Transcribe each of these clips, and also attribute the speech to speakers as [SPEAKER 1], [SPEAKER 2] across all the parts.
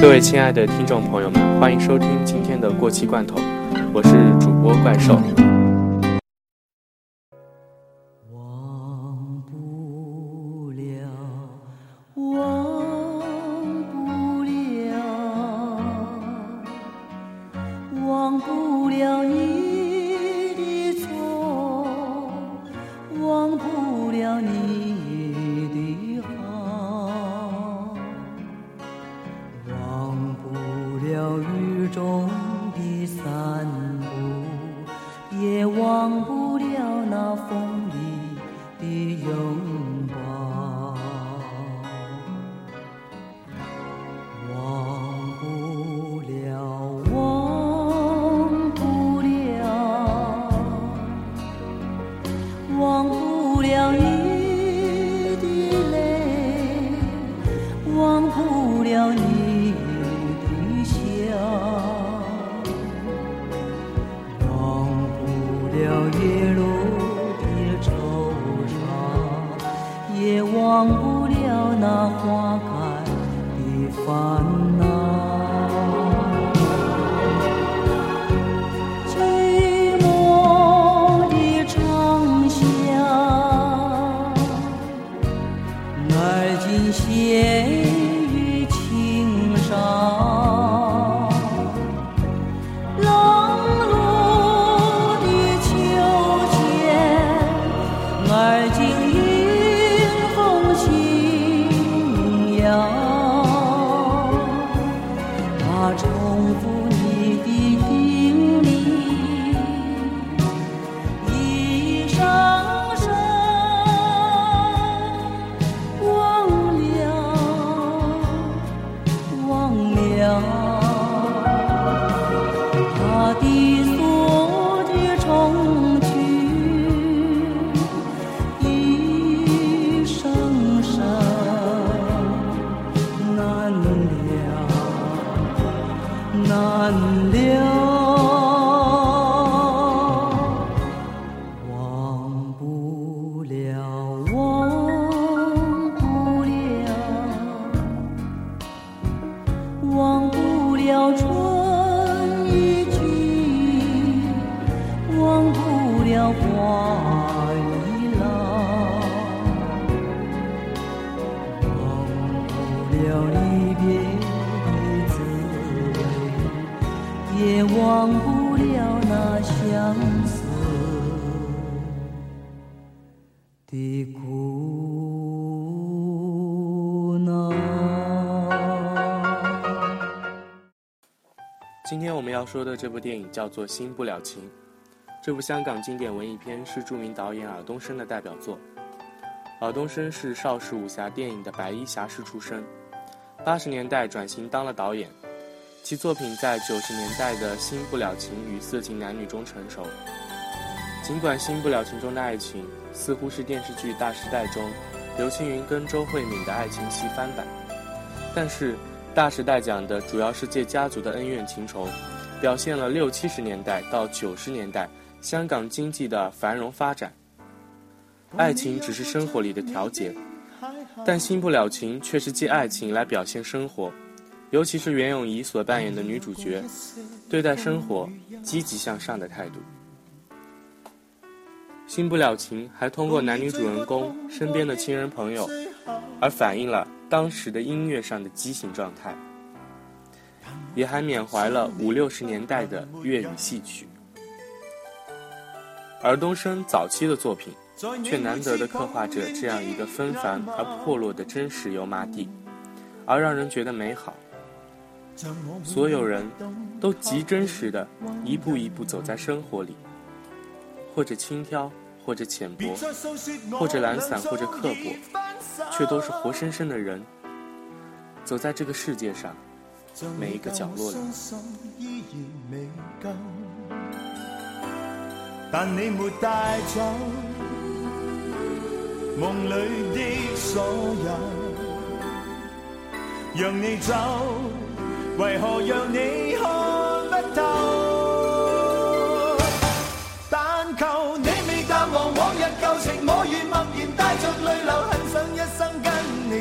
[SPEAKER 1] 各位亲爱的听众朋友们，欢迎收听今天的过期罐头，我是主播怪兽。
[SPEAKER 2] 小雨。春已去，忘不了花已老，忘不了离别的滋味，也忘不了那相思。的
[SPEAKER 1] 今天我们要说的这部电影叫做《新不了情》，这部香港经典文艺片是著名导演尔冬升的代表作。尔冬升是邵氏武侠电影的白衣侠士出身，八十年代转型当了导演，其作品在九十年代的《新不了情》与色情男女中成熟。尽管《新不了情》中的爱情似乎是电视剧《大时代》中刘青云跟周慧敏的爱情戏翻版，但是《大时代》讲的主要是借家族的恩怨情仇，表现了六七十年代到九十年代香港经济的繁荣发展。爱情只是生活里的调节，但《新不了情》却是借爱情来表现生活，尤其是袁咏仪所扮演的女主角，对待生活积极向上的态度。新不了情还通过男女主人公身边的亲人朋友，而反映了当时的音乐上的畸形状态，也还缅怀了五六十年代的粤语戏曲。尔冬升早期的作品，却难得的刻画着这样一个纷繁而破落的真实油麻地，而让人觉得美好。所有人都极真实的一步一步走在生活里，或者轻佻，或者浅薄，或者懒散，或者刻薄，却都是活生生的人，走在这个世界上每一个角落里。
[SPEAKER 3] 但你没带走梦里的所有，让你走，为何让你看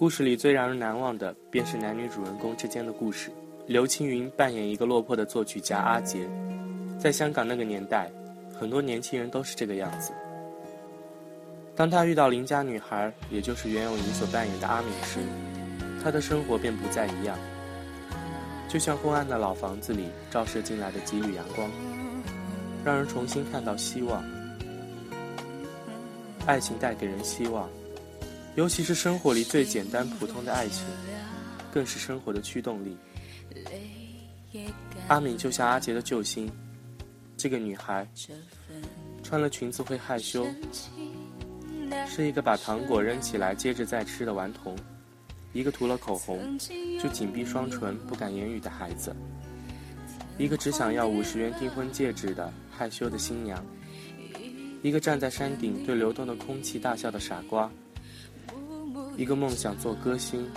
[SPEAKER 1] 故事里最让人难忘的，便是男女主人公之间的故事。刘青云扮演一个落魄的作曲家阿杰，在香港那个年代，很多年轻人都是这个样子。当他遇到邻家女孩，也就是袁咏仪所扮演的阿敏时，他的生活便不再一样。就像昏暗的老房子里照射进来的几缕阳光，让人重新看到希望。爱情带给人希望。尤其是生活里最简单普通的爱情，更是生活的驱动力。阿敏就像阿杰的救星，这个女孩穿了裙子会害羞，是一个把糖果扔起来接着再吃的顽童，一个涂了口红就紧闭双唇不敢言语的孩子，一个只想要五十元订婚戒指的害羞的新娘，一个站在山顶对流动的空气大笑的傻瓜。一个梦想做歌星，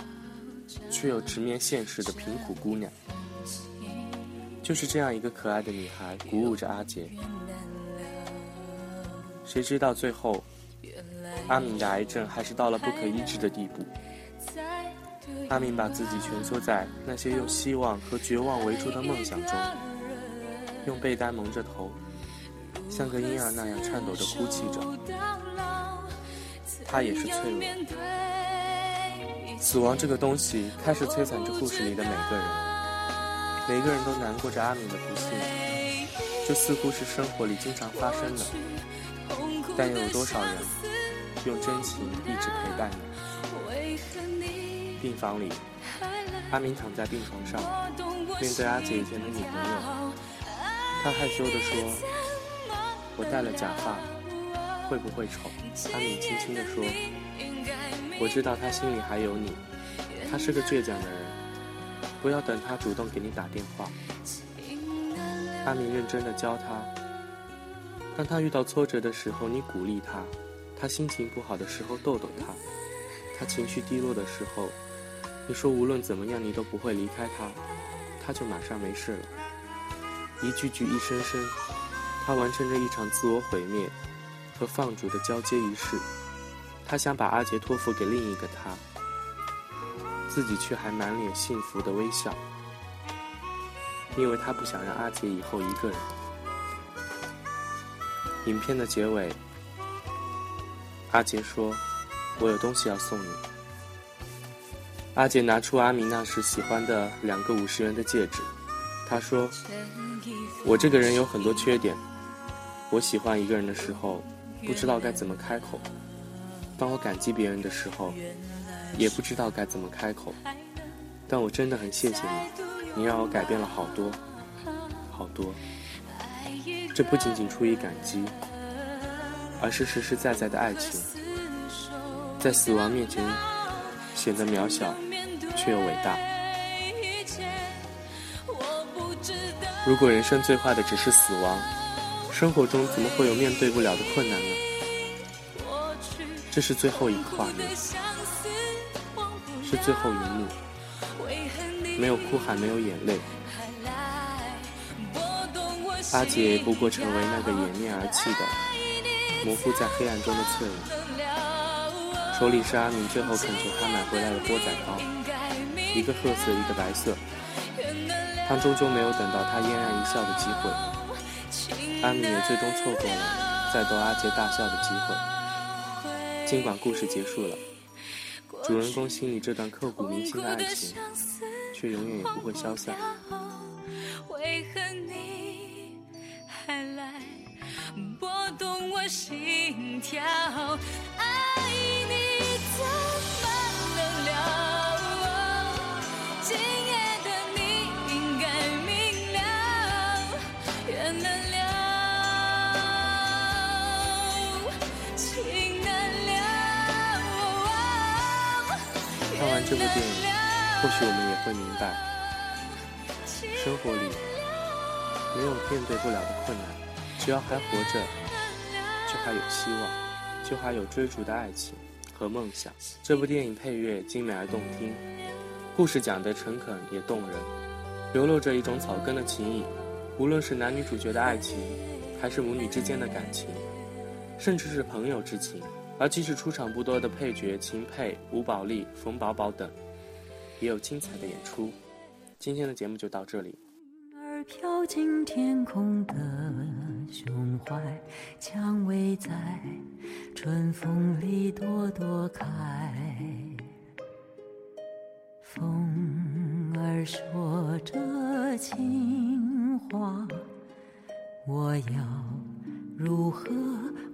[SPEAKER 1] 却又直面现实的贫苦姑娘，就是这样一个可爱的女孩，鼓舞着阿杰。谁知道最后，阿敏的癌症还是到了不可医治的地步。阿敏把自己蜷缩在那些用希望和绝望围住的梦想中，用被单蒙着头，像个婴儿那样颤抖着哭泣着。她也是脆弱。死亡这个东西开始摧残着故事里的每个人，每个人都难过着阿敏的不幸，这似乎是生活里经常发生的，但又有多少人用真情一直陪伴你？病房里，阿敏躺在病床上，面对阿姐以前的女朋友，她害羞地说：“我戴了假发，会不会丑？阿敏轻轻地说：“我知道他心里还有你。他是个倔强的人，不要等他主动给你打电话。”阿明认真的教他：当他遇到挫折的时候，你鼓励他；他心情不好的时候，逗逗他；他情绪低落的时候，你说无论怎么样，你都不会离开他，他就马上没事了。一句句，一声声，他完成着一场自我毁灭和放逐的交接仪式。他想把阿杰托付给另一个他，自己却还满脸幸福的微笑，因为他不想让阿杰以后一个人。影片的结尾，阿杰说：“我有东西要送你。”阿杰拿出阿明那时喜欢的两个五十元的戒指，他说。我这个人有很多缺点，我喜欢一个人的时候，不知道该怎么开口；当我感激别人的时候，也不知道该怎么开口。但我真的很谢谢你，你让我改变了好多，好多。这不仅仅出于感激，而是实实在在的爱情，在死亡面前显得渺小，却又伟大。如果人生最坏的只是死亡，生活中怎么会有面对不了的困难呢？这是最后一个画面，是最后一幕，没有哭喊，没有眼泪。阿杰不过成为那个掩面而泣的、模糊在黑暗中的侧影，手里是阿明最后恳求他买回来的钵仔糕，一个褐色，一个白色。他终究没有等到他嫣然一笑的机会，阿明也最终错过了再逗阿杰大笑的机会。尽管故事结束了，主人公心里这段刻骨铭心的爱情，却永远也不会消散。为何你还来拨动我心跳？或许我们也会明白，生活里没有面对不了的困难，只要还活着，就还有希望，就还有追逐的爱情和梦想。这部电影配乐精美而动听，故事讲得诚恳也动人，流露着一种草根的情谊。无论是男女主角的爱情，还是母女之间的感情，甚至是朋友之情。而即使出场不多的配角秦沛、吴宝莉、冯宝宝等，也有精彩的演出。今天的节目就到这里。
[SPEAKER 4] 儿飘进天空的胸怀，蔷薇在春风里朵朵开。风儿说着情话，我要如何？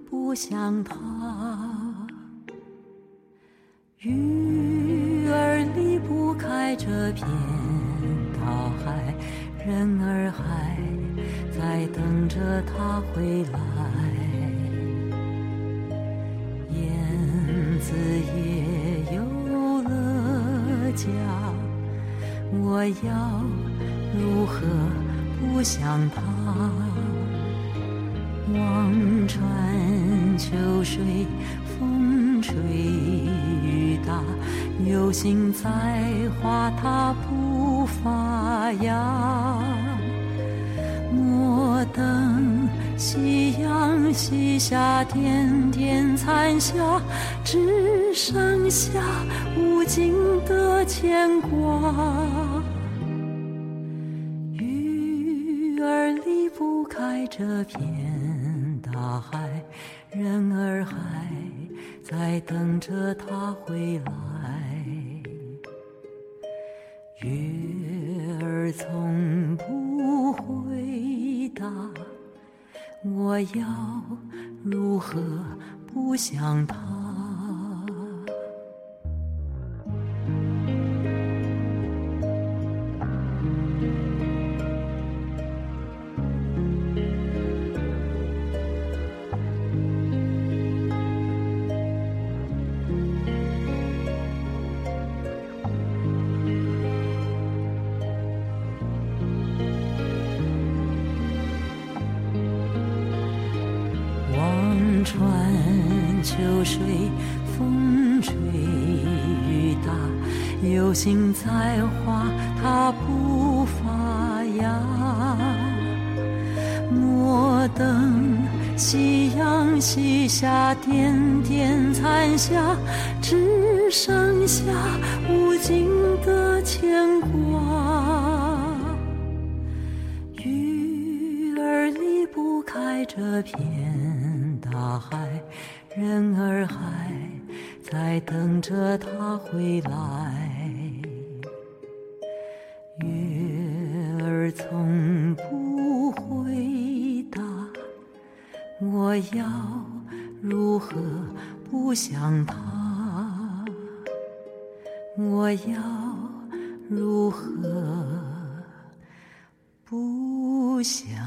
[SPEAKER 4] 不想他，我要如何不想他？望穿秋水，风吹雨打，有心栽花它不发芽。莫等夕阳西下，点点残霞，只剩下无尽的牵挂。开这片。大海，人儿还在等着他回来。月儿从不回答，我要如何不想他？流星在花，它不发芽。莫等夕阳西下，点点残霞，只剩下无尽的牵挂。鱼儿离不开这片大海，人儿还在等着他回来。从不回答，我要如何不想他？我要如何不想？